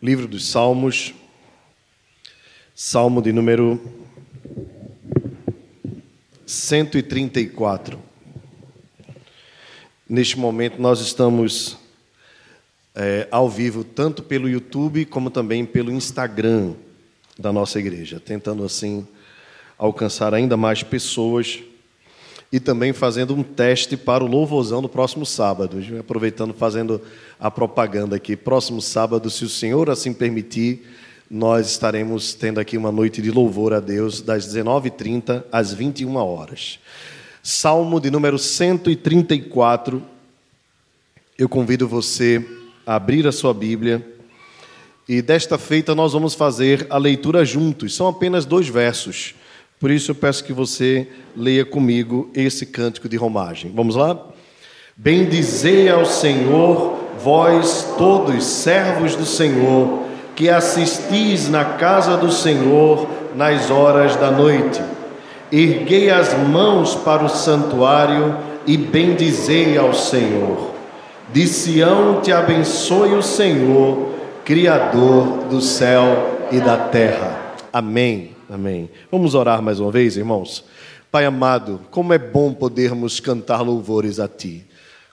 Livro dos Salmos, Salmo de número 134. Neste momento, nós estamos é, ao vivo, tanto pelo YouTube como também pelo Instagram da nossa igreja, tentando assim alcançar ainda mais pessoas e também fazendo um teste para o louvorzão do próximo sábado. Aproveitando, fazendo a propaganda aqui. Próximo sábado, se o Senhor assim permitir, nós estaremos tendo aqui uma noite de louvor a Deus, das 19h30 às 21 horas. Salmo de número 134. Eu convido você a abrir a sua Bíblia. E desta feita nós vamos fazer a leitura juntos. São apenas dois versos. Por isso eu peço que você leia comigo esse cântico de romagem. Vamos lá? Bendizei ao Senhor, vós todos servos do Senhor, que assistis na casa do Senhor nas horas da noite. Erguei as mãos para o santuário e bendizei ao Senhor. De Sião te abençoe o Senhor, Criador do céu e da terra. Amém. Amém. Vamos orar mais uma vez, irmãos? Pai amado, como é bom podermos cantar louvores a Ti.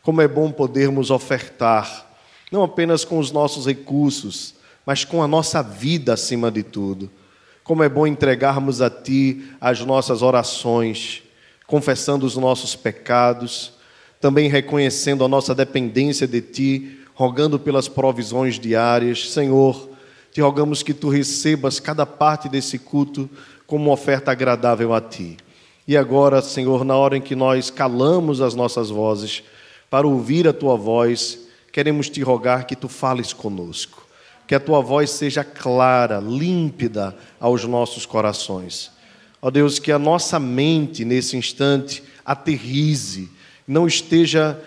Como é bom podermos ofertar, não apenas com os nossos recursos, mas com a nossa vida acima de tudo. Como é bom entregarmos a Ti as nossas orações, confessando os nossos pecados, também reconhecendo a nossa dependência de Ti, rogando pelas provisões diárias. Senhor, te rogamos que tu recebas cada parte desse culto como uma oferta agradável a ti. E agora, Senhor, na hora em que nós calamos as nossas vozes para ouvir a tua voz, queremos te rogar que tu fales conosco, que a tua voz seja clara, límpida aos nossos corações. Ó Deus, que a nossa mente nesse instante aterrize, não esteja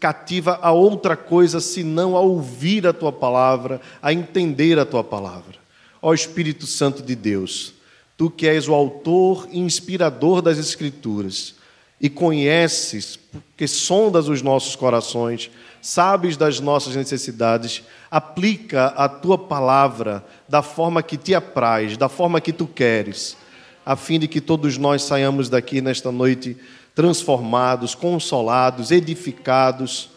cativa a outra coisa senão a ouvir a tua palavra, a entender a tua palavra. Ó Espírito Santo de Deus, tu que és o autor e inspirador das Escrituras e conheces, porque sondas os nossos corações, sabes das nossas necessidades, aplica a tua palavra da forma que te apraz, da forma que tu queres, a fim de que todos nós saiamos daqui nesta noite transformados, consolados, edificados,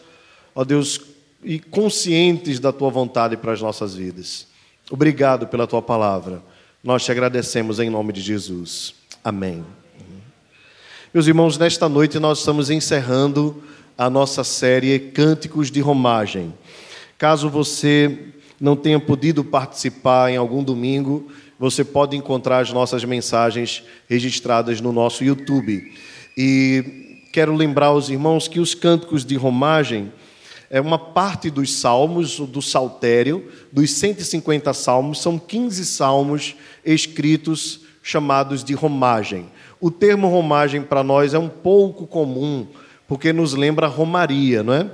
ó Deus, e conscientes da tua vontade para as nossas vidas. Obrigado pela tua palavra. Nós te agradecemos em nome de Jesus. Amém. Meus irmãos, nesta noite nós estamos encerrando a nossa série Cânticos de Romagem. Caso você não tenha podido participar em algum domingo, você pode encontrar as nossas mensagens registradas no nosso YouTube. E quero lembrar aos irmãos que os cânticos de romagem é uma parte dos salmos, do saltério, dos 150 salmos, são 15 salmos escritos chamados de romagem. O termo romagem para nós é um pouco comum, porque nos lembra romaria, não é?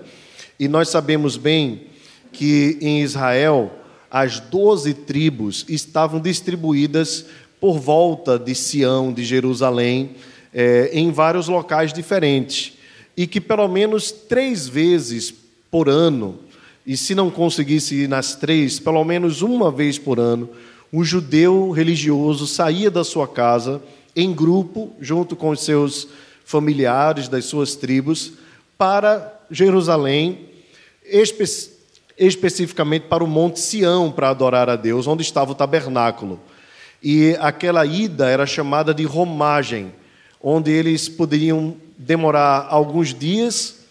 E nós sabemos bem que em Israel as doze tribos estavam distribuídas por volta de Sião, de Jerusalém, é, em vários locais diferentes. E que pelo menos três vezes por ano, e se não conseguisse ir nas três, pelo menos uma vez por ano, um judeu religioso saía da sua casa em grupo, junto com os seus familiares das suas tribos, para Jerusalém, espe especificamente para o Monte Sião, para adorar a Deus, onde estava o tabernáculo. E aquela ida era chamada de romagem onde eles poderiam demorar alguns dias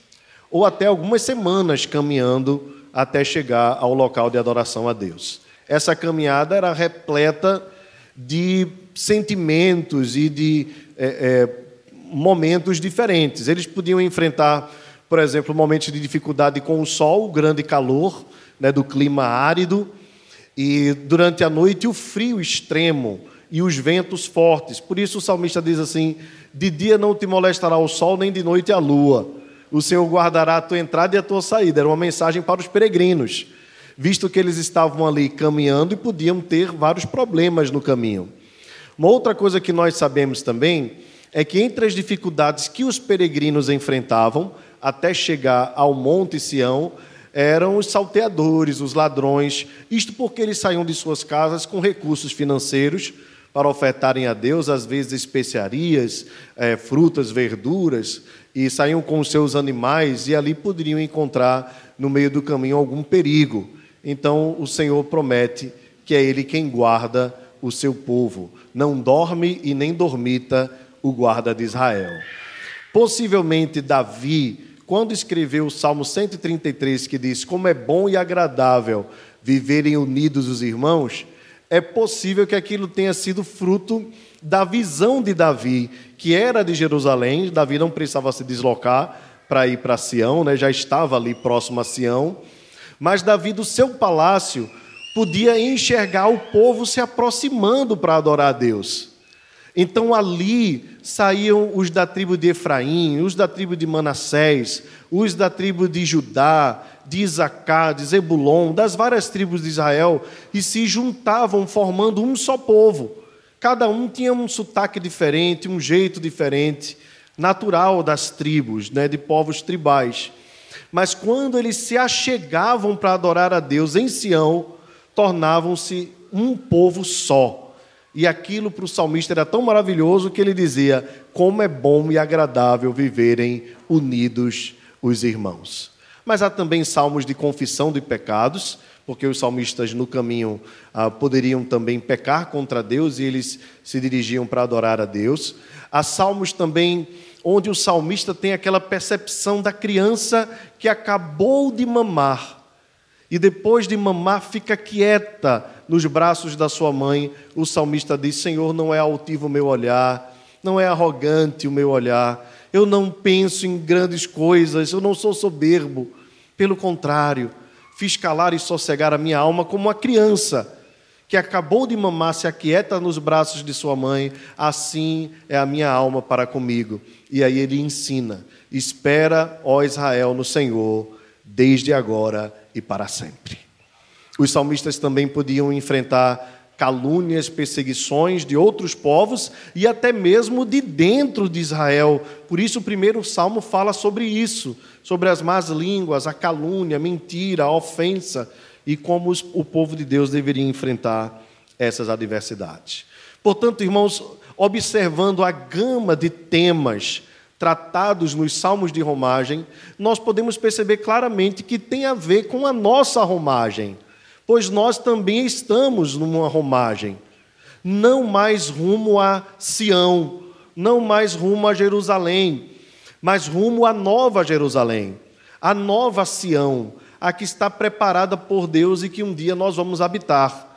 ou até algumas semanas caminhando até chegar ao local de adoração a Deus. Essa caminhada era repleta de sentimentos e de é, é, momentos diferentes. Eles podiam enfrentar, por exemplo, momentos de dificuldade com o sol, o grande calor né, do clima árido, e durante a noite o frio extremo e os ventos fortes. Por isso o salmista diz assim: de dia não te molestará o sol, nem de noite a lua. O Senhor guardará a tua entrada e a tua saída. Era uma mensagem para os peregrinos, visto que eles estavam ali caminhando e podiam ter vários problemas no caminho. Uma outra coisa que nós sabemos também é que entre as dificuldades que os peregrinos enfrentavam até chegar ao Monte Sião, eram os salteadores, os ladrões, isto porque eles saíam de suas casas com recursos financeiros para ofertarem a Deus, às vezes especiarias, é, frutas, verduras, e saíam com os seus animais e ali poderiam encontrar no meio do caminho algum perigo. Então o Senhor promete que é Ele quem guarda o seu povo. Não dorme e nem dormita o guarda de Israel. Possivelmente Davi quando escreveu o Salmo 133, que diz: Como é bom e agradável viverem unidos os irmãos, é possível que aquilo tenha sido fruto da visão de Davi, que era de Jerusalém. Davi não precisava se deslocar para ir para Sião, né? já estava ali próximo a Sião. Mas Davi, do seu palácio, podia enxergar o povo se aproximando para adorar a Deus. Então ali saíam os da tribo de Efraim, os da tribo de Manassés, os da tribo de Judá, de Isacá, de Zebulon, das várias tribos de Israel, e se juntavam formando um só povo. Cada um tinha um sotaque diferente, um jeito diferente, natural das tribos, né, de povos tribais. Mas quando eles se achegavam para adorar a Deus em Sião, tornavam-se um povo só e aquilo para o salmista era tão maravilhoso que ele dizia: Como é bom e agradável viverem unidos os irmãos. Mas há também salmos de confissão de pecados, porque os salmistas no caminho ah, poderiam também pecar contra Deus e eles se dirigiam para adorar a Deus. Há salmos também onde o salmista tem aquela percepção da criança que acabou de mamar e depois de mamar fica quieta nos braços da sua mãe, o salmista diz: Senhor, não é altivo o meu olhar, não é arrogante o meu olhar, eu não penso em grandes coisas, eu não sou soberbo. Pelo contrário, fiz calar e sossegar a minha alma como uma criança que acabou de mamar se aquieta nos braços de sua mãe, assim é a minha alma para comigo. E aí ele ensina: espera, ó Israel, no Senhor, desde agora e para sempre. Os salmistas também podiam enfrentar calúnias, perseguições de outros povos e até mesmo de dentro de Israel. Por isso, o primeiro salmo fala sobre isso, sobre as más línguas, a calúnia, a mentira, a ofensa e como o povo de Deus deveria enfrentar essas adversidades. Portanto, irmãos, observando a gama de temas tratados nos salmos de romagem, nós podemos perceber claramente que tem a ver com a nossa romagem, pois nós também estamos numa romagem, não mais rumo a Sião, não mais rumo a Jerusalém, mas rumo à nova Jerusalém, a nova Sião, a que está preparada por Deus e que um dia nós vamos habitar.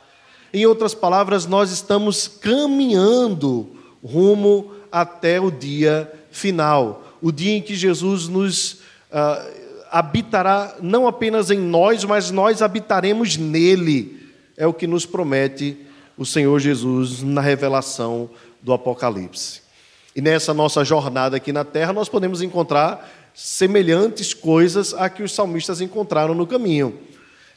Em outras palavras, nós estamos caminhando rumo até o dia final, o dia em que Jesus nos uh, habitará não apenas em nós, mas nós habitaremos nele. É o que nos promete o Senhor Jesus na revelação do Apocalipse. E nessa nossa jornada aqui na terra, nós podemos encontrar semelhantes coisas a que os salmistas encontraram no caminho.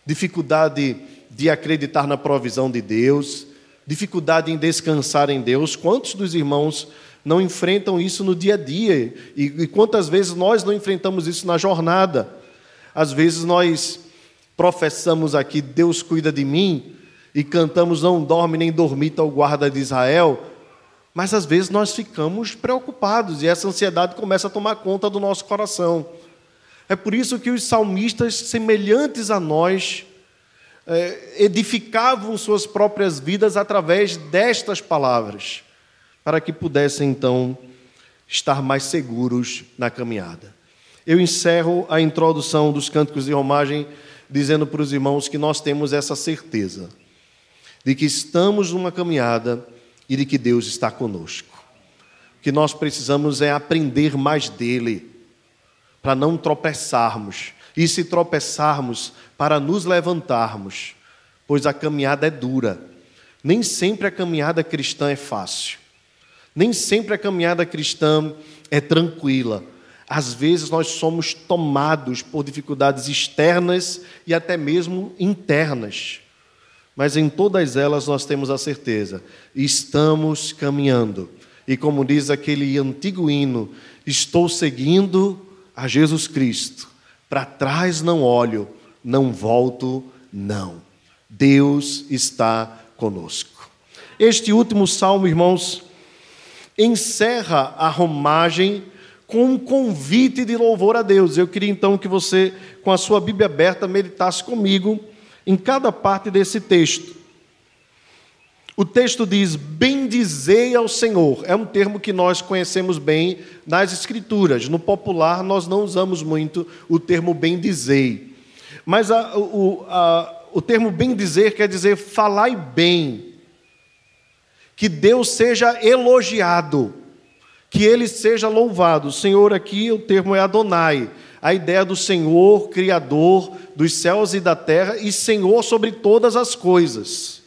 Dificuldade de acreditar na provisão de Deus, dificuldade em descansar em Deus. Quantos dos irmãos não enfrentam isso no dia a dia. E, e quantas vezes nós não enfrentamos isso na jornada? Às vezes nós professamos aqui, Deus cuida de mim, e cantamos, não dorme nem dormita o guarda de Israel, mas às vezes nós ficamos preocupados e essa ansiedade começa a tomar conta do nosso coração. É por isso que os salmistas, semelhantes a nós, é, edificavam suas próprias vidas através destas palavras para que pudessem então estar mais seguros na caminhada. Eu encerro a introdução dos cânticos de romagem dizendo para os irmãos que nós temos essa certeza de que estamos numa caminhada e de que Deus está conosco. O que nós precisamos é aprender mais dele, para não tropeçarmos, e se tropeçarmos, para nos levantarmos, pois a caminhada é dura. Nem sempre a caminhada cristã é fácil. Nem sempre a caminhada cristã é tranquila. Às vezes nós somos tomados por dificuldades externas e até mesmo internas. Mas em todas elas nós temos a certeza, estamos caminhando. E como diz aquele antigo hino, estou seguindo a Jesus Cristo. Para trás não olho, não volto, não. Deus está conosco. Este último salmo, irmãos, encerra a romagem com um convite de louvor a Deus. Eu queria então que você, com a sua Bíblia aberta, meditasse comigo em cada parte desse texto. O texto diz: Bendizei ao Senhor. É um termo que nós conhecemos bem nas Escrituras. No popular, nós não usamos muito o termo bendizei. Mas a, o, a, o termo bendizer quer dizer falai bem. Que Deus seja elogiado que ele seja louvado. Senhor, aqui o termo é Adonai, a ideia do Senhor, Criador dos céus e da terra e Senhor sobre todas as coisas.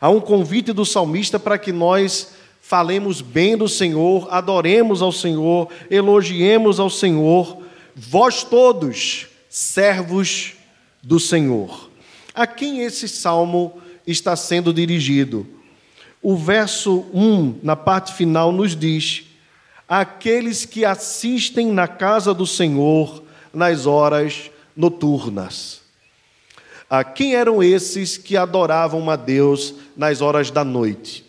Há um convite do salmista para que nós falemos bem do Senhor, adoremos ao Senhor, elogiemos ao Senhor, vós todos, servos do Senhor. A quem esse salmo está sendo dirigido? O verso 1, na parte final, nos diz: Aqueles que assistem na casa do Senhor nas horas noturnas. Ah, quem eram esses que adoravam a Deus nas horas da noite?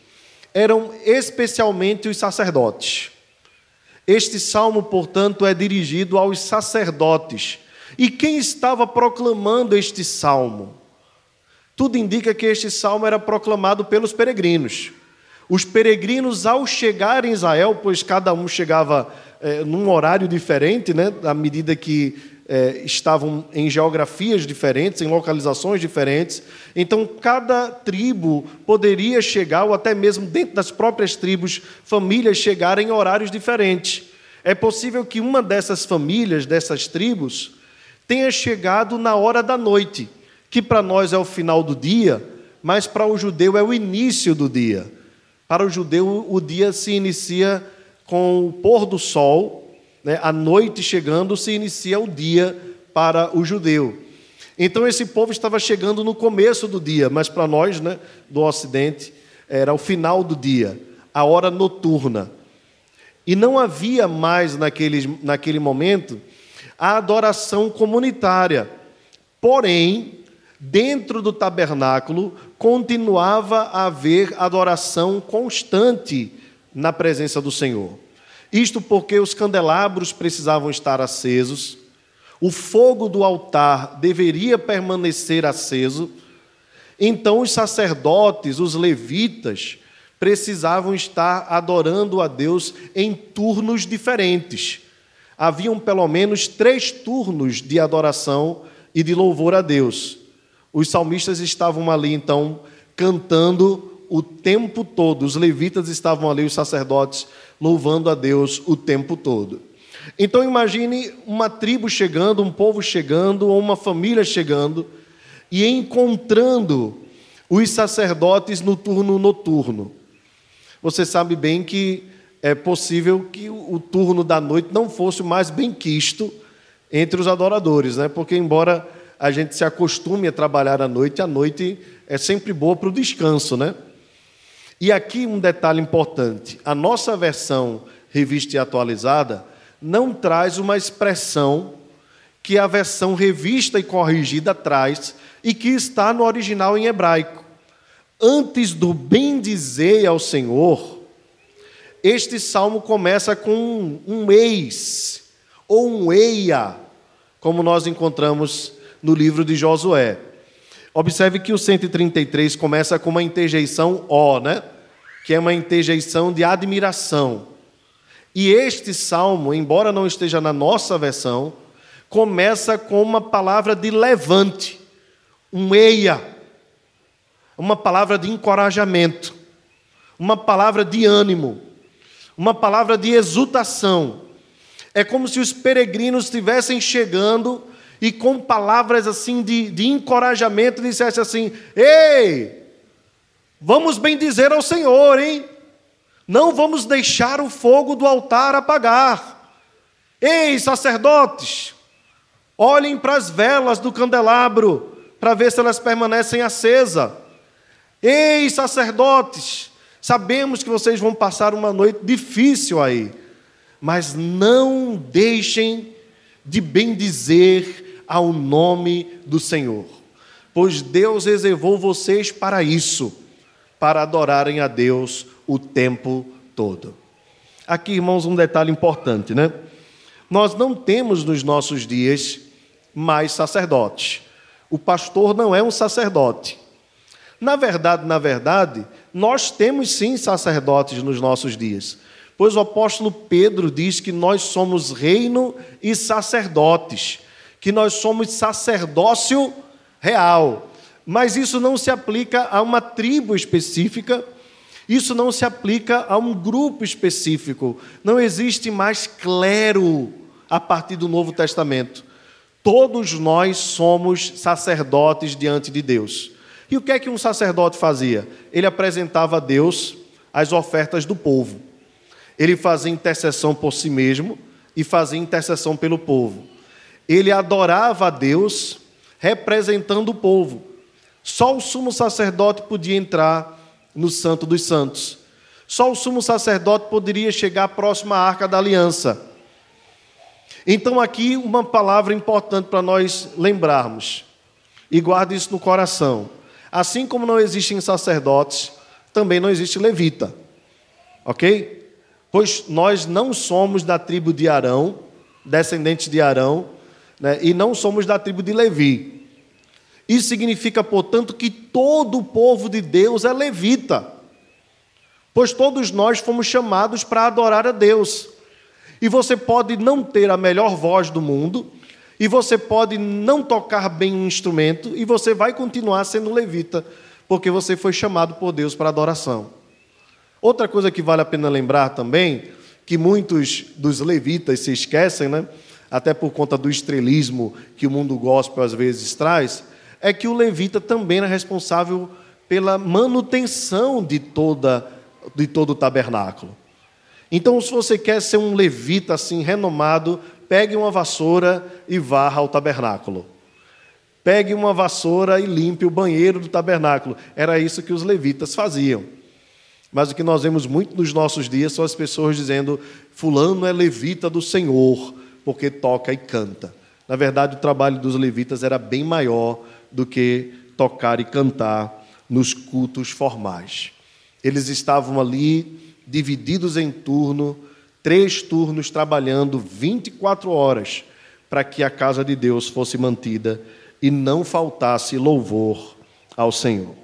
Eram especialmente os sacerdotes. Este salmo, portanto, é dirigido aos sacerdotes. E quem estava proclamando este salmo? Tudo indica que este salmo era proclamado pelos peregrinos. Os peregrinos, ao chegar em Israel, pois cada um chegava é, num horário diferente, né, à medida que é, estavam em geografias diferentes, em localizações diferentes, então cada tribo poderia chegar, ou até mesmo dentro das próprias tribos, famílias chegarem em horários diferentes. É possível que uma dessas famílias, dessas tribos, tenha chegado na hora da noite que para nós é o final do dia, mas para o judeu é o início do dia. Para o judeu, o dia se inicia com o pôr do sol, né? a noite chegando, se inicia o dia para o judeu. Então, esse povo estava chegando no começo do dia, mas para nós, né, do Ocidente, era o final do dia, a hora noturna. E não havia mais naquele, naquele momento a adoração comunitária. Porém, dentro do tabernáculo continuava a haver adoração constante na presença do Senhor. Isto porque os candelabros precisavam estar acesos, o fogo do altar deveria permanecer aceso, então os sacerdotes, os levitas, precisavam estar adorando a Deus em turnos diferentes. Haviam pelo menos três turnos de adoração e de louvor a Deus. Os salmistas estavam ali, então, cantando o tempo todo. Os levitas estavam ali, os sacerdotes, louvando a Deus o tempo todo. Então, imagine uma tribo chegando, um povo chegando, ou uma família chegando, e encontrando os sacerdotes no turno noturno. Você sabe bem que é possível que o turno da noite não fosse o mais bem quisto entre os adoradores, né? porque, embora a gente se acostume a trabalhar à noite, a noite é sempre boa para o descanso, né? E aqui um detalhe importante: a nossa versão revista e atualizada não traz uma expressão que a versão revista e corrigida traz e que está no original em hebraico. Antes do bem dizer ao Senhor, este salmo começa com um eis ou um eia, como nós encontramos no livro de Josué. Observe que o 133 começa com uma interjeição ó, né? Que é uma interjeição de admiração. E este salmo, embora não esteja na nossa versão, começa com uma palavra de levante, um eia, uma palavra de encorajamento, uma palavra de ânimo, uma palavra de exultação. É como se os peregrinos estivessem chegando e com palavras assim de, de encorajamento dissesse assim: Ei, vamos bem dizer ao Senhor, hein? Não vamos deixar o fogo do altar apagar. Ei, sacerdotes, olhem para as velas do candelabro para ver se elas permanecem acesas. Ei, sacerdotes, sabemos que vocês vão passar uma noite difícil aí, mas não deixem de bendizer ao nome do Senhor, pois Deus reservou vocês para isso, para adorarem a Deus o tempo todo. Aqui, irmãos, um detalhe importante, né? Nós não temos nos nossos dias mais sacerdotes. O pastor não é um sacerdote. Na verdade, na verdade, nós temos sim sacerdotes nos nossos dias. Pois o apóstolo Pedro diz que nós somos reino e sacerdotes, que nós somos sacerdócio real. Mas isso não se aplica a uma tribo específica, isso não se aplica a um grupo específico. Não existe mais clero a partir do Novo Testamento. Todos nós somos sacerdotes diante de Deus. E o que é que um sacerdote fazia? Ele apresentava a Deus as ofertas do povo. Ele fazia intercessão por si mesmo e fazia intercessão pelo povo. Ele adorava a Deus representando o povo. Só o sumo sacerdote podia entrar no Santo dos Santos. Só o sumo sacerdote poderia chegar próximo à arca da aliança. Então, aqui uma palavra importante para nós lembrarmos, e guarde isso no coração. Assim como não existem sacerdotes, também não existe levita. Ok? Pois nós não somos da tribo de Arão, descendentes de Arão, né, e não somos da tribo de Levi. Isso significa, portanto, que todo o povo de Deus é levita, pois todos nós fomos chamados para adorar a Deus. E você pode não ter a melhor voz do mundo, e você pode não tocar bem um instrumento, e você vai continuar sendo levita, porque você foi chamado por Deus para adoração. Outra coisa que vale a pena lembrar também, que muitos dos levitas se esquecem, né? Até por conta do estrelismo que o mundo gospel às vezes traz, é que o levita também é responsável pela manutenção de toda de todo o tabernáculo. Então, se você quer ser um levita assim renomado, pegue uma vassoura e varra o tabernáculo. Pegue uma vassoura e limpe o banheiro do tabernáculo. Era isso que os levitas faziam. Mas o que nós vemos muito nos nossos dias são as pessoas dizendo: Fulano é levita do Senhor, porque toca e canta. Na verdade, o trabalho dos levitas era bem maior do que tocar e cantar nos cultos formais. Eles estavam ali divididos em turno, três turnos trabalhando 24 horas, para que a casa de Deus fosse mantida e não faltasse louvor ao Senhor.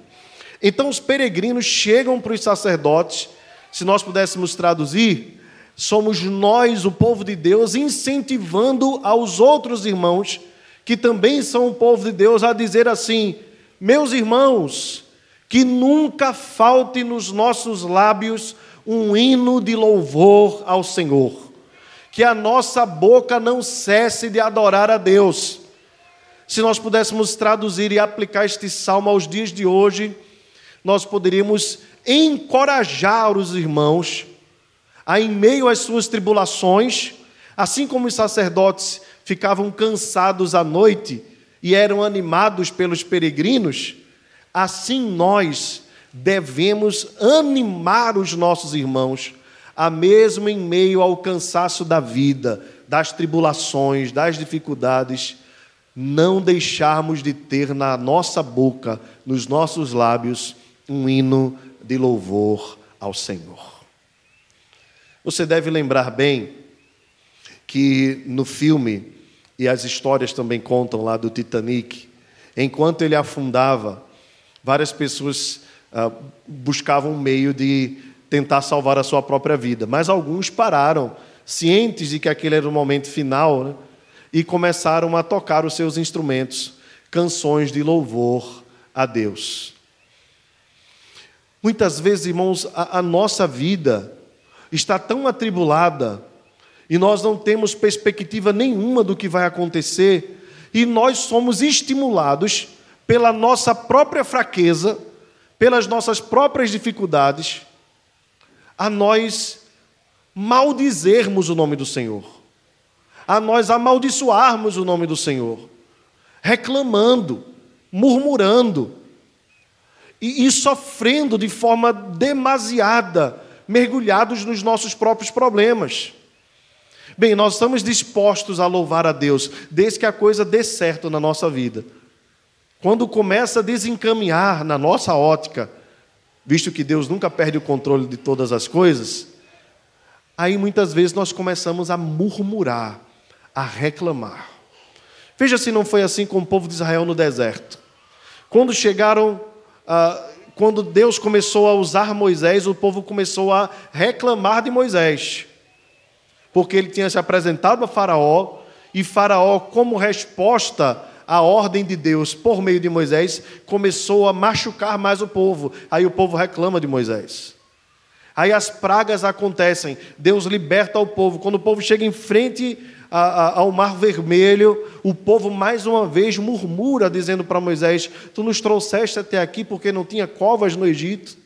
Então os peregrinos chegam para os sacerdotes, se nós pudéssemos traduzir, somos nós, o povo de Deus, incentivando aos outros irmãos, que também são o povo de Deus, a dizer assim: meus irmãos, que nunca falte nos nossos lábios um hino de louvor ao Senhor. Que a nossa boca não cesse de adorar a Deus. Se nós pudéssemos traduzir e aplicar este salmo aos dias de hoje, nós poderíamos encorajar os irmãos a, em meio às suas tribulações, assim como os sacerdotes ficavam cansados à noite e eram animados pelos peregrinos, assim nós devemos animar os nossos irmãos, a mesmo em meio ao cansaço da vida, das tribulações, das dificuldades, não deixarmos de ter na nossa boca, nos nossos lábios, um hino de louvor ao Senhor. Você deve lembrar bem que no filme, e as histórias também contam lá do Titanic, enquanto ele afundava, várias pessoas ah, buscavam um meio de tentar salvar a sua própria vida. Mas alguns pararam, cientes de que aquele era o momento final, né? e começaram a tocar os seus instrumentos, canções de louvor a Deus. Muitas vezes, irmãos, a, a nossa vida está tão atribulada e nós não temos perspectiva nenhuma do que vai acontecer, e nós somos estimulados pela nossa própria fraqueza pelas nossas próprias dificuldades, a nós maldizermos o nome do Senhor, a nós amaldiçoarmos o nome do Senhor, reclamando, murmurando e, e sofrendo de forma demasiada, mergulhados nos nossos próprios problemas. Bem, nós estamos dispostos a louvar a Deus, desde que a coisa dê certo na nossa vida. Quando começa a desencaminhar na nossa ótica, visto que Deus nunca perde o controle de todas as coisas, aí muitas vezes nós começamos a murmurar, a reclamar. Veja se não foi assim com o povo de Israel no deserto. Quando chegaram, ah, quando Deus começou a usar Moisés, o povo começou a reclamar de Moisés, porque ele tinha se apresentado a Faraó, e Faraó, como resposta à ordem de Deus por meio de Moisés, começou a machucar mais o povo. Aí o povo reclama de Moisés. Aí as pragas acontecem, Deus liberta o povo. Quando o povo chega em frente ao Mar Vermelho, o povo mais uma vez murmura, dizendo para Moisés: Tu nos trouxeste até aqui porque não tinha covas no Egito.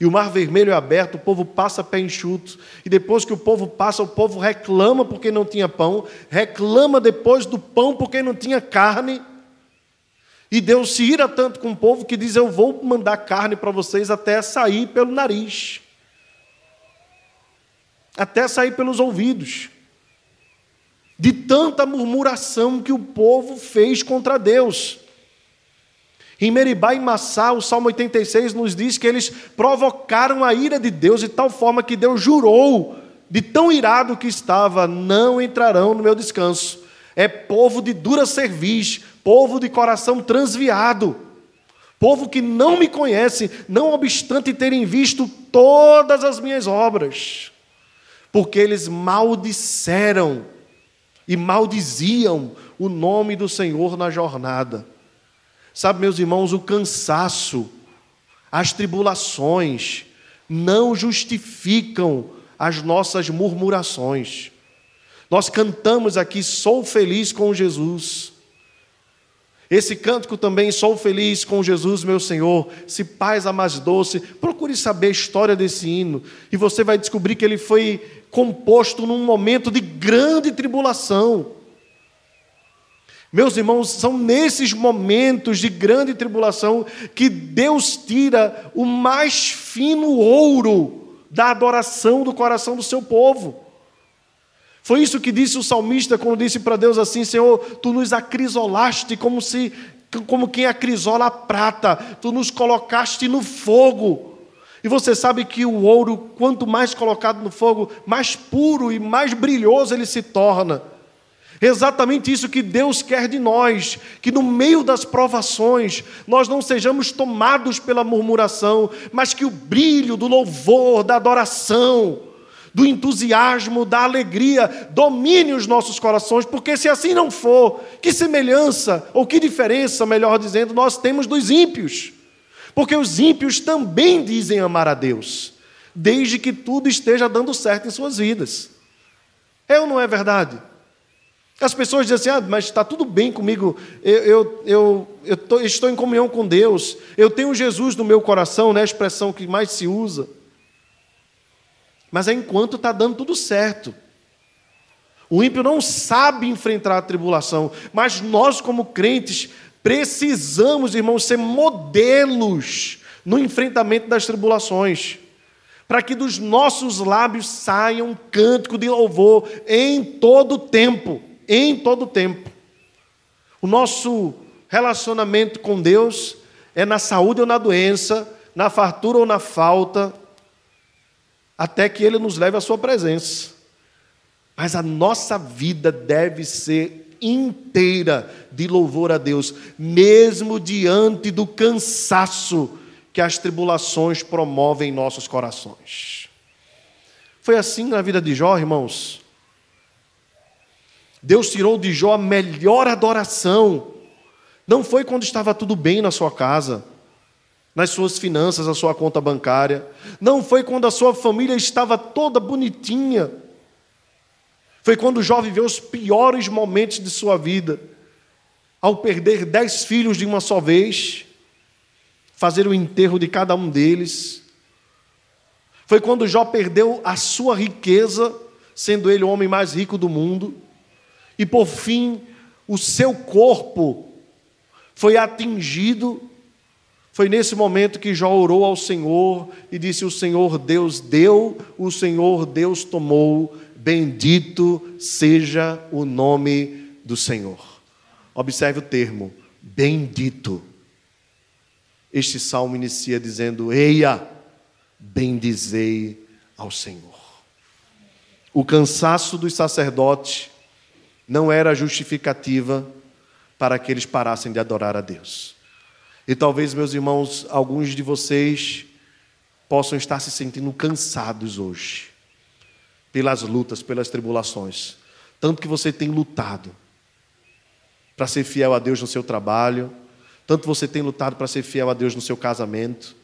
E o Mar Vermelho é aberto, o povo passa pé enxuto. E depois que o povo passa, o povo reclama porque não tinha pão, reclama depois do pão porque não tinha carne. E Deus se ira tanto com o povo que diz: Eu vou mandar carne para vocês até sair pelo nariz, até sair pelos ouvidos de tanta murmuração que o povo fez contra Deus. Em Meribá e Massá, o Salmo 86 nos diz que eles provocaram a ira de Deus de tal forma que Deus jurou, de tão irado que estava, não entrarão no meu descanso. É povo de dura cerviz, povo de coração transviado, povo que não me conhece, não obstante terem visto todas as minhas obras, porque eles maldisseram e maldiziam o nome do Senhor na jornada. Sabe, meus irmãos, o cansaço, as tribulações não justificam as nossas murmurações. Nós cantamos aqui, sou feliz com Jesus. Esse cântico também, sou feliz com Jesus, meu Senhor. Se paz a mais doce, procure saber a história desse hino e você vai descobrir que ele foi composto num momento de grande tribulação. Meus irmãos, são nesses momentos de grande tribulação que Deus tira o mais fino ouro da adoração do coração do seu povo. Foi isso que disse o salmista quando disse para Deus assim: Senhor, tu nos acrisolaste como se como quem acrisola a prata, tu nos colocaste no fogo. E você sabe que o ouro, quanto mais colocado no fogo, mais puro e mais brilhoso ele se torna. Exatamente isso que Deus quer de nós, que no meio das provações nós não sejamos tomados pela murmuração, mas que o brilho do louvor, da adoração, do entusiasmo, da alegria domine os nossos corações, porque se assim não for, que semelhança, ou que diferença, melhor dizendo, nós temos dos ímpios. Porque os ímpios também dizem amar a Deus, desde que tudo esteja dando certo em suas vidas. É ou não é verdade? As pessoas dizem assim, ah, mas está tudo bem comigo, eu, eu, eu, eu tô, estou em comunhão com Deus, eu tenho Jesus no meu coração, né, a expressão que mais se usa. Mas é enquanto está dando tudo certo. O ímpio não sabe enfrentar a tribulação, mas nós, como crentes, Precisamos, irmãos, ser modelos no enfrentamento das tribulações, para que dos nossos lábios saia um cântico de louvor em todo tempo, em todo tempo. O nosso relacionamento com Deus é na saúde ou na doença, na fartura ou na falta, até que Ele nos leve à Sua presença. Mas a nossa vida deve ser inteira de louvor a Deus, mesmo diante do cansaço que as tribulações promovem em nossos corações. Foi assim na vida de Jó, irmãos. Deus tirou de Jó a melhor adoração. Não foi quando estava tudo bem na sua casa, nas suas finanças, a sua conta bancária. Não foi quando a sua família estava toda bonitinha foi quando Jó viveu os piores momentos de sua vida, ao perder dez filhos de uma só vez, fazer o enterro de cada um deles. Foi quando Jó perdeu a sua riqueza, sendo ele o homem mais rico do mundo, e por fim, o seu corpo foi atingido. Foi nesse momento que Jó orou ao Senhor e disse: O Senhor Deus deu, o Senhor Deus tomou, Bendito seja o nome do Senhor. Observe o termo, bendito. Este salmo inicia dizendo: Eia, bendizei ao Senhor. O cansaço dos sacerdotes não era justificativa para que eles parassem de adorar a Deus. E talvez, meus irmãos, alguns de vocês possam estar se sentindo cansados hoje, pelas lutas, pelas tribulações. Tanto que você tem lutado para ser fiel a Deus no seu trabalho, tanto você tem lutado para ser fiel a Deus no seu casamento,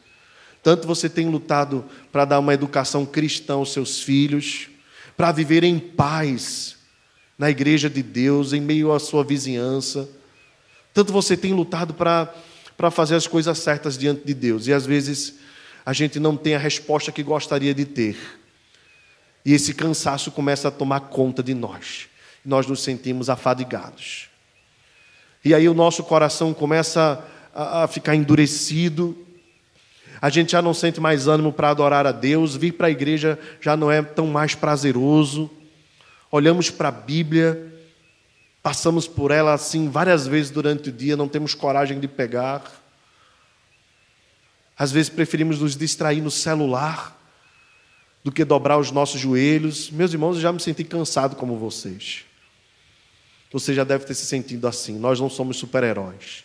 tanto você tem lutado para dar uma educação cristã aos seus filhos, para viver em paz na igreja de Deus, em meio à sua vizinhança. Tanto você tem lutado para, para fazer as coisas certas diante de Deus. E às vezes a gente não tem a resposta que gostaria de ter. E esse cansaço começa a tomar conta de nós. Nós nos sentimos afadigados. E aí o nosso coração começa a, ficar endurecido. A gente já não sente mais ânimo para adorar a Deus. Vir para a igreja já não é tão mais prazeroso. Olhamos para a Bíblia Passamos por ela assim várias vezes durante o dia, não temos coragem de pegar. Às vezes preferimos nos distrair no celular do que dobrar os nossos joelhos. Meus irmãos, eu já me senti cansado como vocês. Você já deve ter se sentido assim. Nós não somos super-heróis.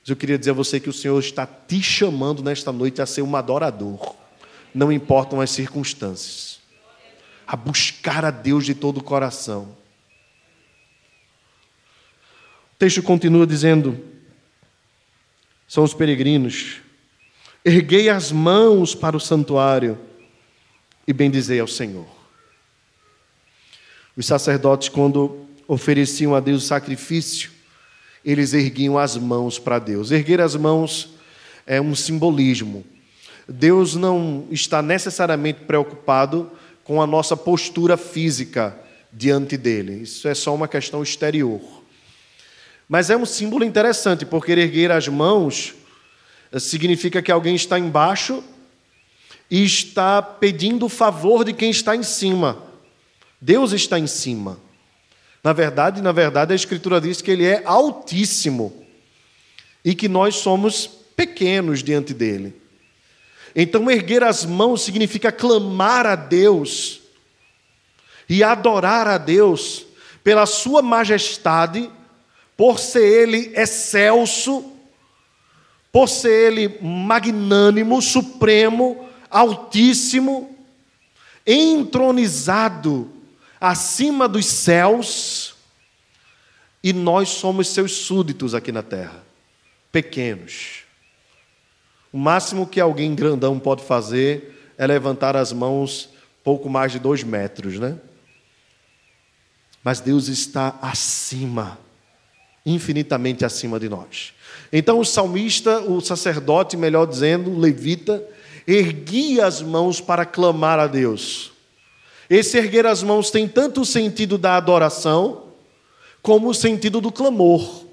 Mas eu queria dizer a você que o Senhor está te chamando nesta noite a ser um adorador. Não importam as circunstâncias. A buscar a Deus de todo o coração. O texto continua dizendo: são os peregrinos, erguei as mãos para o santuário e bendizei ao Senhor. Os sacerdotes, quando ofereciam a Deus o sacrifício, eles erguiam as mãos para Deus. Erguer as mãos é um simbolismo. Deus não está necessariamente preocupado com a nossa postura física diante dele. Isso é só uma questão exterior. Mas é um símbolo interessante, porque erguer as mãos eh, significa que alguém está embaixo e está pedindo o favor de quem está em cima. Deus está em cima. Na verdade, na verdade, a Escritura diz que Ele é altíssimo e que nós somos pequenos diante dele. Então, erguer as mãos significa clamar a Deus e adorar a Deus pela Sua majestade por ser ele excelso, por ser ele magnânimo, supremo, altíssimo, entronizado acima dos céus, e nós somos seus súditos aqui na terra, pequenos. O máximo que alguém grandão pode fazer é levantar as mãos pouco mais de dois metros, né? Mas Deus está acima infinitamente acima de nós. Então o salmista, o sacerdote, melhor dizendo, o levita, erguia as mãos para clamar a Deus. Esse erguer as mãos tem tanto o sentido da adoração, como o sentido do clamor.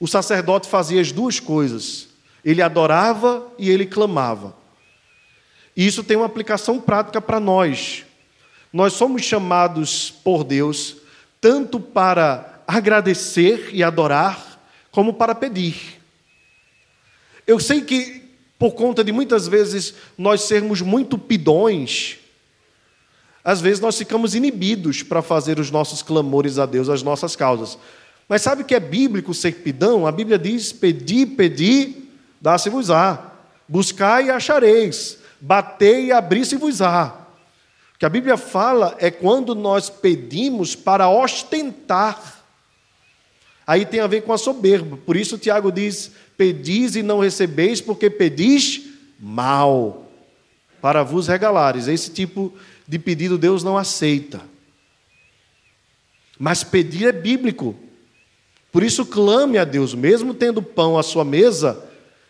O sacerdote fazia as duas coisas. Ele adorava e ele clamava. E isso tem uma aplicação prática para nós. Nós somos chamados por Deus tanto para agradecer e adorar, como para pedir. Eu sei que, por conta de muitas vezes nós sermos muito pidões, às vezes nós ficamos inibidos para fazer os nossos clamores a Deus, as nossas causas. Mas sabe que é bíblico ser pidão? A Bíblia diz: pedi, pedi, dá-se-vos-á. Buscai e achareis. Batei e abri-se-vos-á. O que a Bíblia fala é quando nós pedimos para ostentar Aí tem a ver com a soberba. Por isso Tiago diz: Pedis e não recebeis, porque pedis mal, para vos regalares. Esse tipo de pedido Deus não aceita. Mas pedir é bíblico. Por isso clame a Deus, mesmo tendo pão à sua mesa,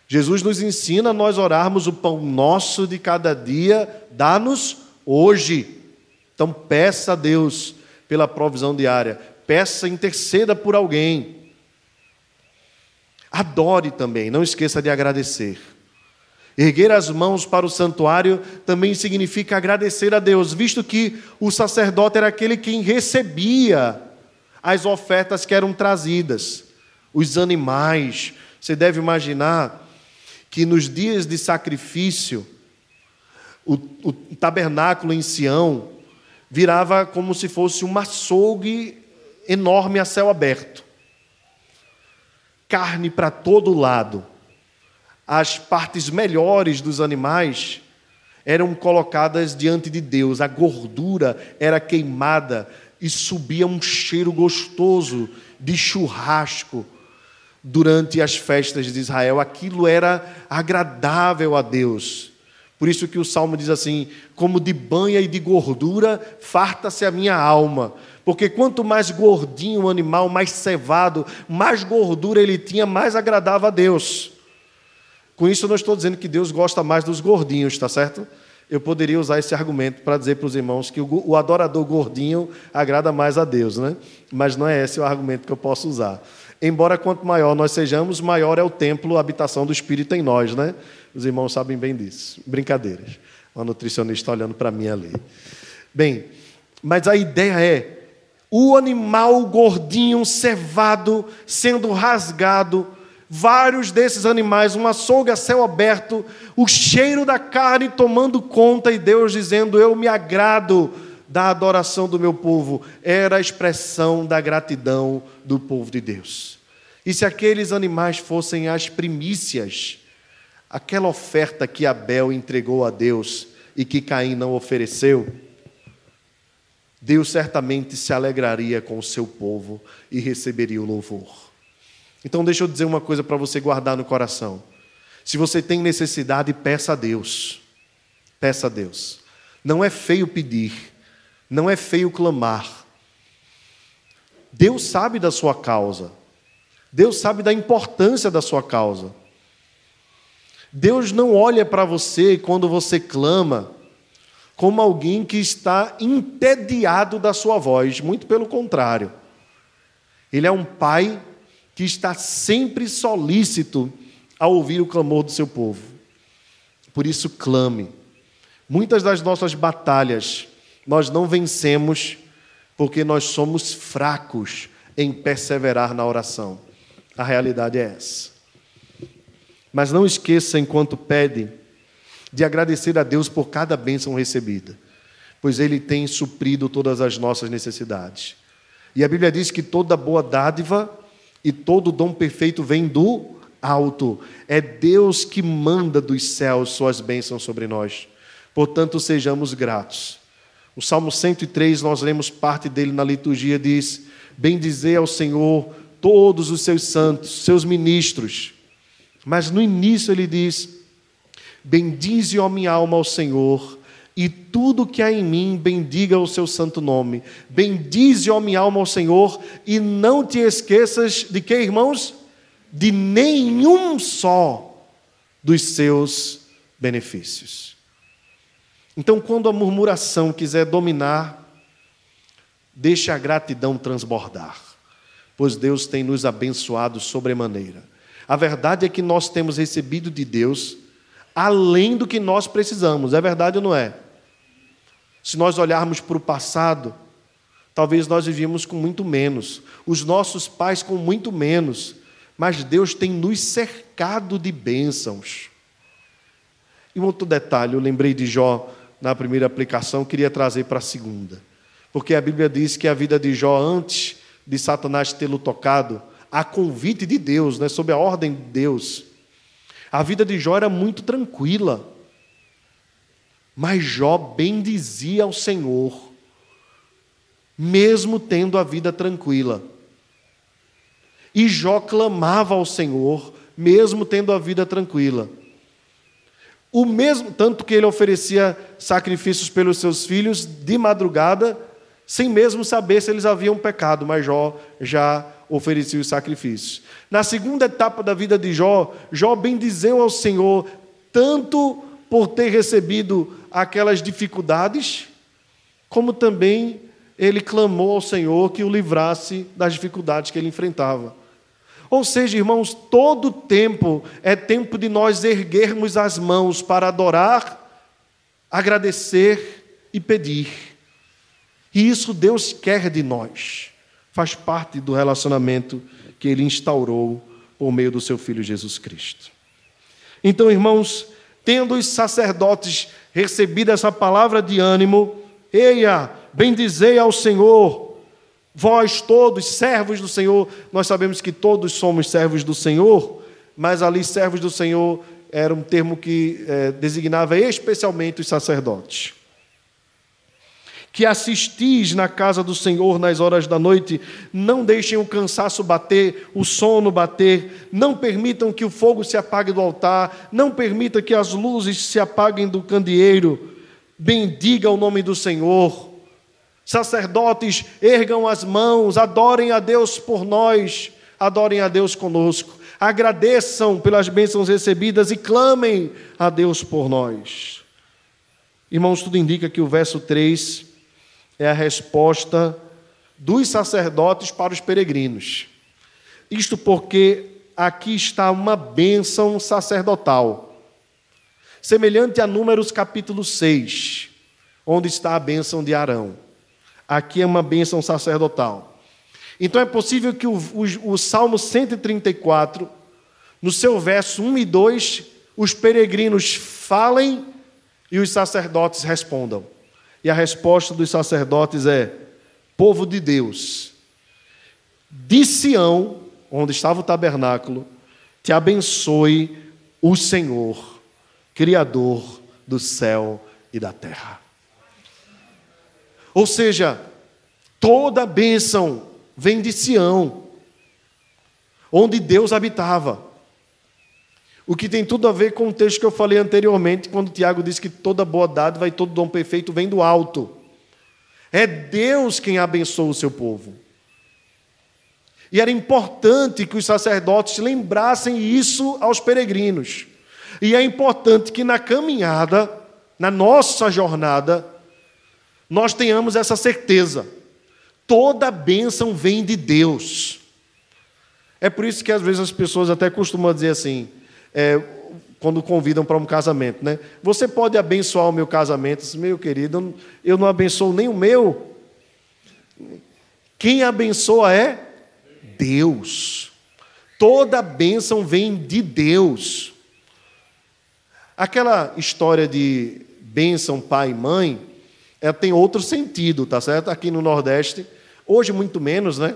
Jesus nos ensina a nós orarmos o pão nosso de cada dia, dá-nos hoje. Então peça a Deus pela provisão diária peça, interceda por alguém. Adore também, não esqueça de agradecer. Erguer as mãos para o santuário também significa agradecer a Deus, visto que o sacerdote era aquele quem recebia as ofertas que eram trazidas, os animais. Você deve imaginar que nos dias de sacrifício, o, o tabernáculo em Sião virava como se fosse um açougue enorme a céu aberto. Carne para todo lado as partes melhores dos animais eram colocadas diante de Deus, a gordura era queimada e subia um cheiro gostoso de churrasco durante as festas de Israel. Aquilo era agradável a Deus. Por isso que o salmo diz assim: como de banha e de gordura, farta-se a minha alma. Porque quanto mais gordinho o animal, mais cevado, mais gordura ele tinha, mais agradava a Deus. Com isso, eu não estou dizendo que Deus gosta mais dos gordinhos, está certo? Eu poderia usar esse argumento para dizer para os irmãos que o adorador gordinho agrada mais a Deus, né? Mas não é esse o argumento que eu posso usar. Embora quanto maior nós sejamos, maior é o templo, a habitação do Espírito em nós, né? Os irmãos sabem bem disso. Brincadeiras. Uma nutricionista olhando para mim ali. Bem, mas a ideia é o animal gordinho, cevado, sendo rasgado, vários desses animais, um açougue a céu aberto, o cheiro da carne tomando conta e Deus dizendo: Eu me agrado da adoração do meu povo. Era a expressão da gratidão do povo de Deus. E se aqueles animais fossem as primícias, aquela oferta que Abel entregou a Deus e que Caim não ofereceu, Deus certamente se alegraria com o seu povo e receberia o louvor. Então, deixa eu dizer uma coisa para você guardar no coração. Se você tem necessidade, peça a Deus. Peça a Deus. Não é feio pedir, não é feio clamar. Deus sabe da sua causa. Deus sabe da importância da sua causa. Deus não olha para você quando você clama como alguém que está entediado da sua voz, muito pelo contrário. Ele é um pai que está sempre solícito a ouvir o clamor do seu povo. Por isso, clame. Muitas das nossas batalhas nós não vencemos porque nós somos fracos em perseverar na oração. A realidade é essa. Mas não esqueça, enquanto pede, de agradecer a Deus por cada bênção recebida, pois Ele tem suprido todas as nossas necessidades. E a Bíblia diz que toda boa dádiva e todo dom perfeito vem do alto. É Deus que manda dos céus suas bênçãos sobre nós. Portanto, sejamos gratos. O Salmo 103, nós lemos parte dele na liturgia, diz: Bendizer ao Senhor todos os seus santos, seus ministros. Mas no início ele diz: Bendize, ó minha alma, ao Senhor, e tudo que há em mim bendiga o seu santo nome. Bendize, ó minha alma, ao Senhor, e não te esqueças de que, irmãos? De nenhum só dos seus benefícios. Então, quando a murmuração quiser dominar, deixe a gratidão transbordar, pois Deus tem nos abençoado sobremaneira. A verdade é que nós temos recebido de Deus além do que nós precisamos, é verdade ou não é? Se nós olharmos para o passado, talvez nós vivíamos com muito menos, os nossos pais com muito menos, mas Deus tem nos cercado de bênçãos. E um outro detalhe, eu lembrei de Jó na primeira aplicação, queria trazer para a segunda. Porque a Bíblia diz que a vida de Jó, antes de Satanás tê-lo tocado, a convite de Deus, né, sob a ordem de Deus, a vida de Jó era muito tranquila. Mas Jó bendizia ao Senhor, mesmo tendo a vida tranquila. E Jó clamava ao Senhor, mesmo tendo a vida tranquila. O mesmo tanto que ele oferecia sacrifícios pelos seus filhos de madrugada, sem mesmo saber se eles haviam pecado, mas Jó já oferecia os sacrifícios. Na segunda etapa da vida de Jó, Jó bendizeu ao Senhor tanto por ter recebido aquelas dificuldades, como também ele clamou ao Senhor que o livrasse das dificuldades que ele enfrentava. Ou seja, irmãos, todo tempo é tempo de nós erguermos as mãos para adorar, agradecer e pedir. E isso Deus quer de nós. Faz parte do relacionamento que ele instaurou por meio do seu filho Jesus Cristo. Então, irmãos, tendo os sacerdotes recebido essa palavra de ânimo, eia, bendizei ao Senhor, vós todos, servos do Senhor, nós sabemos que todos somos servos do Senhor, mas ali, servos do Senhor, era um termo que é, designava especialmente os sacerdotes que assistis na casa do Senhor nas horas da noite, não deixem o cansaço bater, o sono bater, não permitam que o fogo se apague do altar, não permita que as luzes se apaguem do candeeiro. Bendiga o nome do Senhor. Sacerdotes, ergam as mãos, adorem a Deus por nós, adorem a Deus conosco. Agradeçam pelas bênçãos recebidas e clamem a Deus por nós. Irmãos, tudo indica que o verso 3 é a resposta dos sacerdotes para os peregrinos. Isto porque aqui está uma bênção sacerdotal, semelhante a Números capítulo 6, onde está a bênção de Arão. Aqui é uma bênção sacerdotal. Então é possível que o, o, o Salmo 134, no seu verso 1 e 2, os peregrinos falem e os sacerdotes respondam. E a resposta dos sacerdotes é: povo de Deus, de Sião, onde estava o tabernáculo, te abençoe o Senhor, Criador do céu e da terra. Ou seja, toda bênção vem de Sião, onde Deus habitava. O que tem tudo a ver com o texto que eu falei anteriormente, quando Tiago disse que toda boa dádiva e todo dom perfeito vem do alto. É Deus quem abençoa o seu povo. E era importante que os sacerdotes lembrassem isso aos peregrinos. E é importante que na caminhada, na nossa jornada, nós tenhamos essa certeza. Toda bênção vem de Deus. É por isso que às vezes as pessoas até costumam dizer assim: é, quando convidam para um casamento, né? Você pode abençoar o meu casamento, meu querido, eu não abençoo nem o meu. Quem abençoa é Deus. Toda bênção vem de Deus. Aquela história de bênção pai e mãe, ela tem outro sentido, tá certo? Aqui no Nordeste, hoje muito menos, né?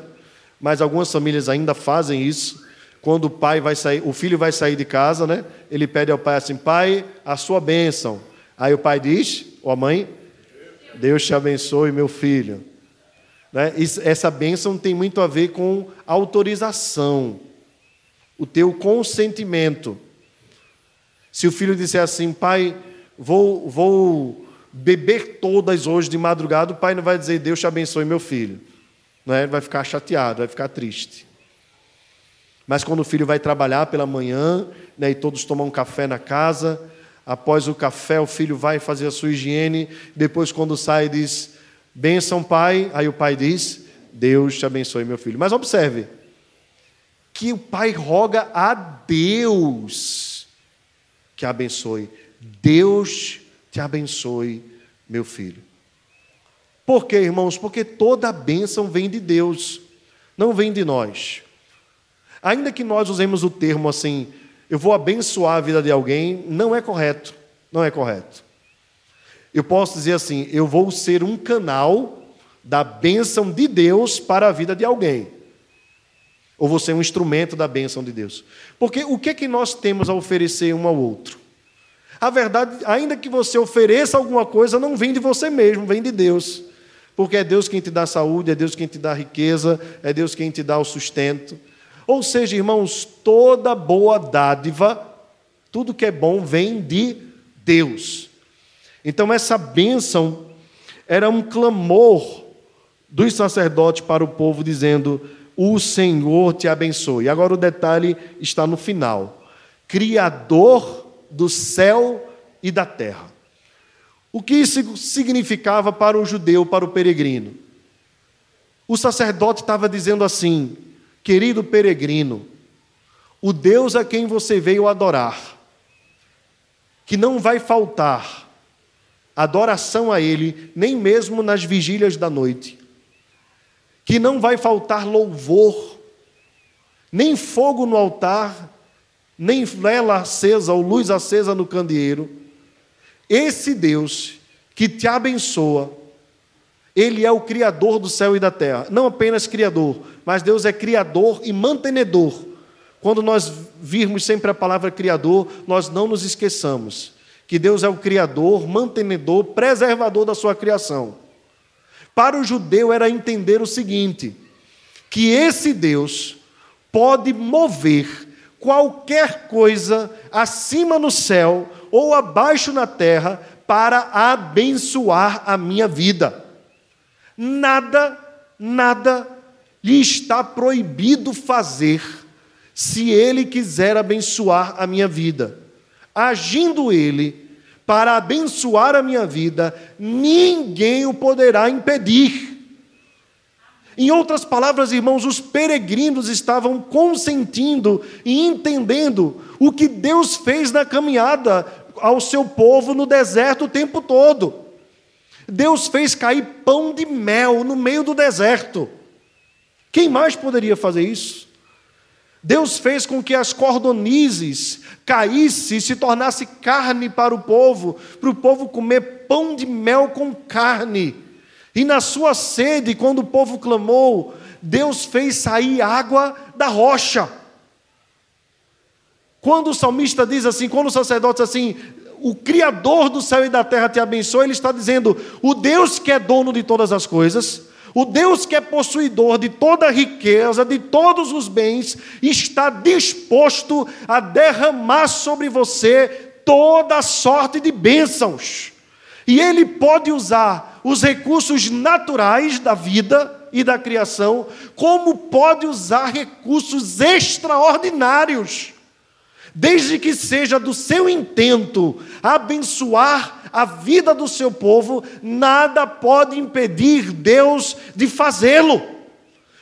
Mas algumas famílias ainda fazem isso quando o pai vai sair, o filho vai sair de casa, né? Ele pede ao pai assim: "Pai, a sua bênção". Aí o pai diz, ou a mãe: "Deus te abençoe, meu filho". Né? Essa bênção tem muito a ver com autorização, o teu consentimento. Se o filho disser assim, pai, vou, vou beber todas hoje de madrugada, o pai não vai dizer, Deus te abençoe, meu filho. Não é? Ele vai ficar chateado, vai ficar triste. Mas quando o filho vai trabalhar pela manhã, né, e todos tomam um café na casa, após o café o filho vai fazer a sua higiene, depois quando sai diz, benção pai, aí o pai diz, Deus te abençoe meu filho. Mas observe, que o pai roga a Deus que abençoe. Deus te abençoe, meu filho. Por quê, irmãos? Porque toda bênção vem de Deus, não vem de nós. Ainda que nós usemos o termo assim, eu vou abençoar a vida de alguém, não é correto. Não é correto. Eu posso dizer assim, eu vou ser um canal da bênção de Deus para a vida de alguém. Ou vou ser um instrumento da bênção de Deus. Porque o que é que nós temos a oferecer um ao outro? A verdade, ainda que você ofereça alguma coisa, não vem de você mesmo, vem de Deus. Porque é Deus quem te dá saúde, é Deus quem te dá riqueza, é Deus quem te dá o sustento. Ou seja, irmãos, toda boa dádiva, tudo que é bom vem de Deus. Então, essa bênção era um clamor dos sacerdotes para o povo, dizendo: O Senhor te abençoe. Agora, o detalhe está no final: Criador do céu e da terra. O que isso significava para o judeu, para o peregrino? O sacerdote estava dizendo assim: Querido peregrino, o Deus a quem você veio adorar, que não vai faltar adoração a Ele, nem mesmo nas vigílias da noite, que não vai faltar louvor, nem fogo no altar, nem vela acesa ou luz acesa no candeeiro. Esse Deus que te abençoa, Ele é o Criador do céu e da terra. Não apenas Criador, mas Deus é Criador e mantenedor. Quando nós virmos sempre a palavra Criador, nós não nos esqueçamos que Deus é o Criador, mantenedor, preservador da sua criação. Para o judeu era entender o seguinte: que esse Deus pode mover qualquer coisa acima no céu ou abaixo na terra para abençoar a minha vida. Nada, nada lhe está proibido fazer se ele quiser abençoar a minha vida. Agindo ele para abençoar a minha vida, ninguém o poderá impedir. Em outras palavras, irmãos, os peregrinos estavam consentindo e entendendo o que Deus fez na caminhada ao seu povo no deserto o tempo todo. Deus fez cair pão de mel no meio do deserto. Quem mais poderia fazer isso? Deus fez com que as cordonizes caíssem e se tornasse carne para o povo, para o povo comer pão de mel com carne. E na sua sede, quando o povo clamou, Deus fez sair água da rocha. Quando o salmista diz assim, quando o sacerdote diz assim, o Criador do céu e da terra te abençoe, ele está dizendo: o Deus que é dono de todas as coisas, o Deus que é possuidor de toda a riqueza, de todos os bens, está disposto a derramar sobre você toda a sorte de bênçãos. E ele pode usar os recursos naturais da vida e da criação, como pode usar recursos extraordinários, desde que seja do seu intento abençoar a vida do seu povo, nada pode impedir Deus de fazê-lo.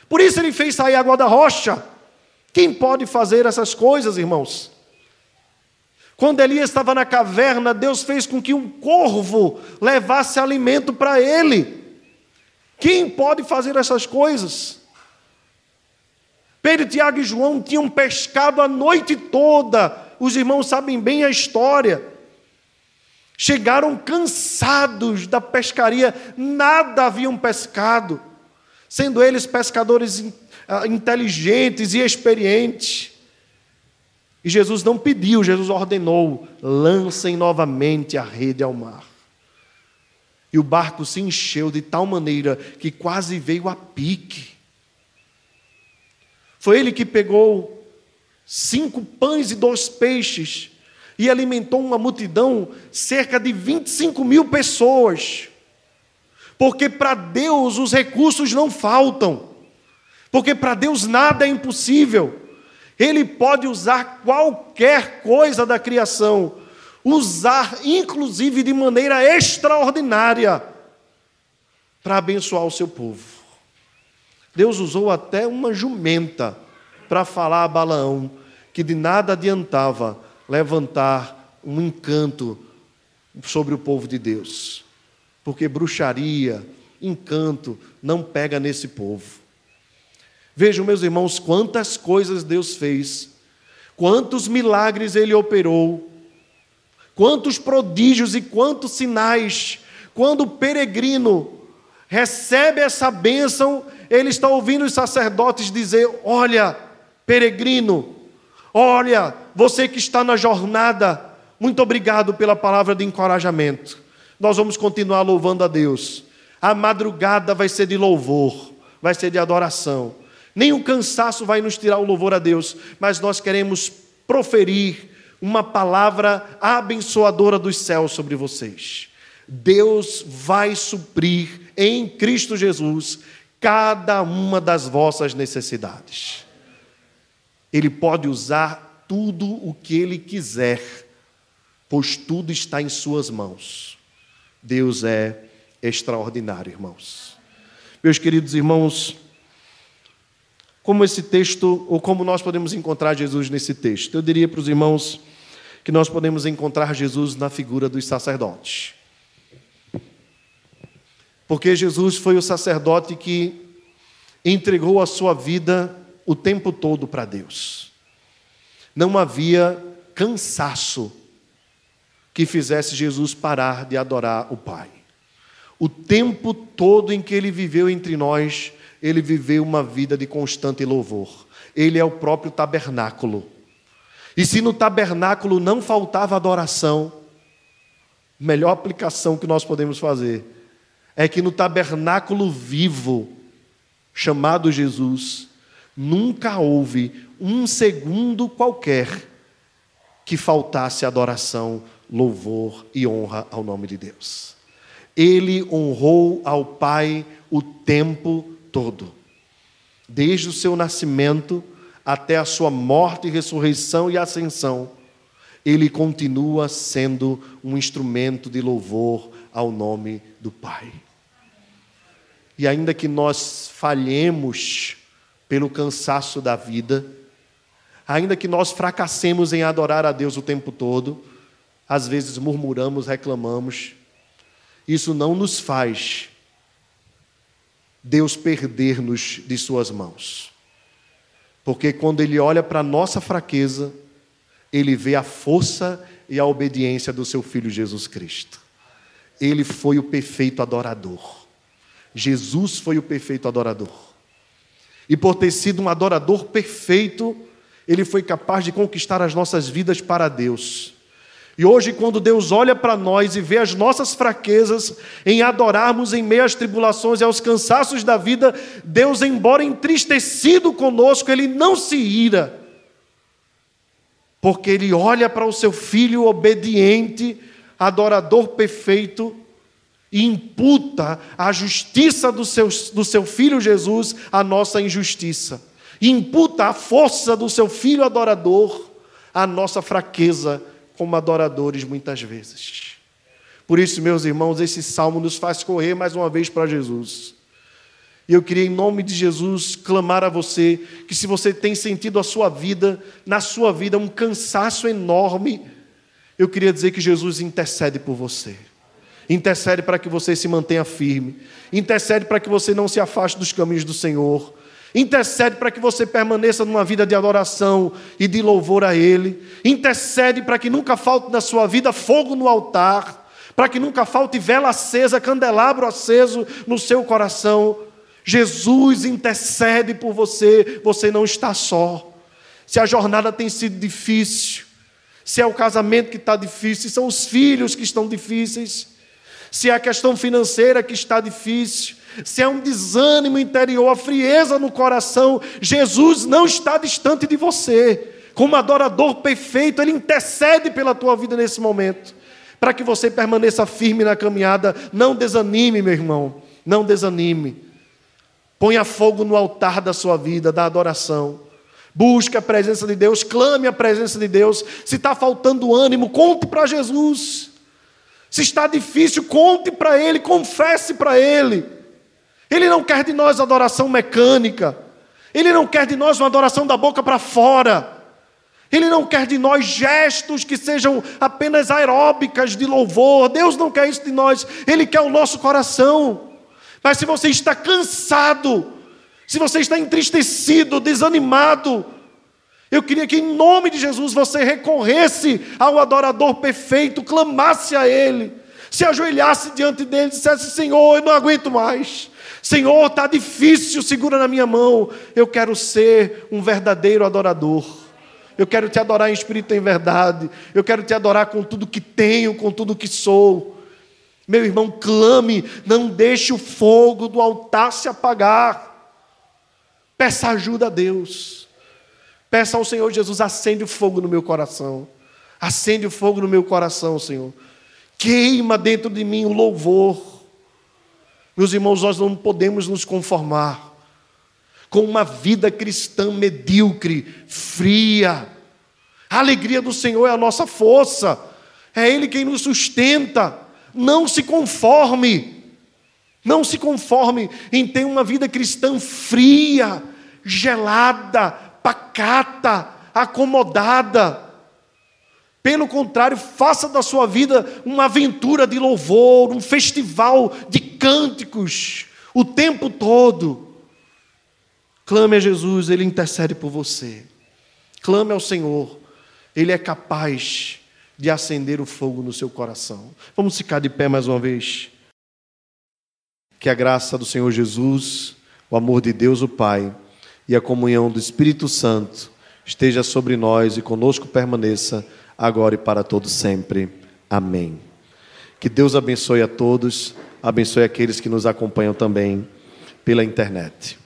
Por isso ele fez sair água da rocha. Quem pode fazer essas coisas, irmãos? Quando Elias estava na caverna, Deus fez com que um corvo levasse alimento para ele. Quem pode fazer essas coisas? Pedro, Tiago e João tinham pescado a noite toda. Os irmãos sabem bem a história. Chegaram cansados da pescaria, nada haviam pescado, sendo eles pescadores ah, inteligentes e experientes. E Jesus não pediu, Jesus ordenou: lancem novamente a rede ao mar. E o barco se encheu de tal maneira que quase veio a pique. Foi ele que pegou cinco pães e dois peixes e alimentou uma multidão, cerca de 25 mil pessoas. Porque para Deus os recursos não faltam, porque para Deus nada é impossível. Ele pode usar qualquer coisa da criação, usar inclusive de maneira extraordinária para abençoar o seu povo. Deus usou até uma jumenta para falar a Balaão que de nada adiantava levantar um encanto sobre o povo de Deus, porque bruxaria, encanto não pega nesse povo. Vejam, meus irmãos, quantas coisas Deus fez, quantos milagres Ele operou, quantos prodígios e quantos sinais. Quando o peregrino recebe essa bênção, ele está ouvindo os sacerdotes dizer: Olha, peregrino, olha, você que está na jornada, muito obrigado pela palavra de encorajamento. Nós vamos continuar louvando a Deus. A madrugada vai ser de louvor, vai ser de adoração. Nem o cansaço vai nos tirar o louvor a Deus, mas nós queremos proferir uma palavra abençoadora dos céus sobre vocês. Deus vai suprir em Cristo Jesus cada uma das vossas necessidades. Ele pode usar tudo o que ele quiser, pois tudo está em suas mãos. Deus é extraordinário, irmãos. Meus queridos irmãos, como esse texto, ou como nós podemos encontrar Jesus nesse texto? Eu diria para os irmãos que nós podemos encontrar Jesus na figura dos sacerdotes. Porque Jesus foi o sacerdote que entregou a sua vida o tempo todo para Deus. Não havia cansaço que fizesse Jesus parar de adorar o Pai. O tempo todo em que ele viveu entre nós, ele viveu uma vida de constante louvor. Ele é o próprio tabernáculo. E se no tabernáculo não faltava adoração, melhor aplicação que nós podemos fazer é que no tabernáculo vivo, chamado Jesus, nunca houve um segundo qualquer que faltasse adoração, louvor e honra ao nome de Deus. Ele honrou ao Pai o tempo todo, desde o seu nascimento até a sua morte, ressurreição e ascensão. Ele continua sendo um instrumento de louvor ao nome do Pai. E ainda que nós falhemos pelo cansaço da vida, ainda que nós fracassemos em adorar a Deus o tempo todo, às vezes murmuramos, reclamamos, isso não nos faz Deus perder-nos de Suas mãos. Porque quando Ele olha para a nossa fraqueza, Ele vê a força e a obediência do Seu Filho Jesus Cristo. Ele foi o perfeito adorador. Jesus foi o perfeito adorador. E por ter sido um adorador perfeito, ele foi capaz de conquistar as nossas vidas para Deus. E hoje, quando Deus olha para nós e vê as nossas fraquezas em adorarmos em meio às tribulações e aos cansaços da vida, Deus, embora entristecido conosco, ele não se ira, porque ele olha para o seu filho obediente, adorador perfeito, e imputa a justiça do seu, do seu filho Jesus à nossa injustiça. E imputa a força do seu filho adorador à nossa fraqueza como adoradores muitas vezes. Por isso, meus irmãos, esse salmo nos faz correr mais uma vez para Jesus. E eu queria, em nome de Jesus, clamar a você que, se você tem sentido a sua vida, na sua vida, um cansaço enorme, eu queria dizer que Jesus intercede por você intercede para que você se mantenha firme, intercede para que você não se afaste dos caminhos do Senhor, intercede para que você permaneça numa vida de adoração e de louvor a Ele, intercede para que nunca falte na sua vida fogo no altar, para que nunca falte vela acesa, candelabro aceso no seu coração. Jesus intercede por você, você não está só. Se a jornada tem sido difícil, se é o casamento que está difícil, se são os filhos que estão difíceis, se é a questão financeira que está difícil, se é um desânimo interior, a frieza no coração, Jesus não está distante de você. Como adorador perfeito, Ele intercede pela tua vida nesse momento, para que você permaneça firme na caminhada. Não desanime, meu irmão, não desanime. Ponha fogo no altar da sua vida, da adoração. Busque a presença de Deus, clame a presença de Deus. Se está faltando ânimo, conte para Jesus. Se está difícil, conte para Ele, confesse para Ele. Ele não quer de nós adoração mecânica. Ele não quer de nós uma adoração da boca para fora. Ele não quer de nós gestos que sejam apenas aeróbicas de louvor. Deus não quer isso de nós. Ele quer o nosso coração. Mas se você está cansado, se você está entristecido, desanimado, eu queria que, em nome de Jesus, você recorresse ao adorador perfeito, clamasse a Ele, se ajoelhasse diante dele e dissesse: Senhor, eu não aguento mais. Senhor, está difícil, segura na minha mão. Eu quero ser um verdadeiro adorador. Eu quero te adorar em espírito e em verdade. Eu quero te adorar com tudo que tenho, com tudo que sou. Meu irmão, clame, não deixe o fogo do altar se apagar. Peça ajuda a Deus. Peça ao Senhor Jesus, acende o fogo no meu coração. Acende o fogo no meu coração, Senhor. Queima dentro de mim o louvor. Meus irmãos, nós não podemos nos conformar com uma vida cristã medíocre, fria. A alegria do Senhor é a nossa força, é Ele quem nos sustenta. Não se conforme, não se conforme em ter uma vida cristã fria, gelada, pacata, acomodada. Pelo contrário, faça da sua vida uma aventura de louvor, um festival de cânticos o tempo todo. Clame a Jesus, Ele intercede por você. Clame ao Senhor, Ele é capaz de acender o fogo no seu coração. Vamos ficar de pé mais uma vez. Que a graça do Senhor Jesus, o amor de Deus o Pai e a comunhão do Espírito Santo esteja sobre nós e conosco permaneça agora e para todo sempre. Amém. Que Deus abençoe a todos, abençoe aqueles que nos acompanham também pela internet.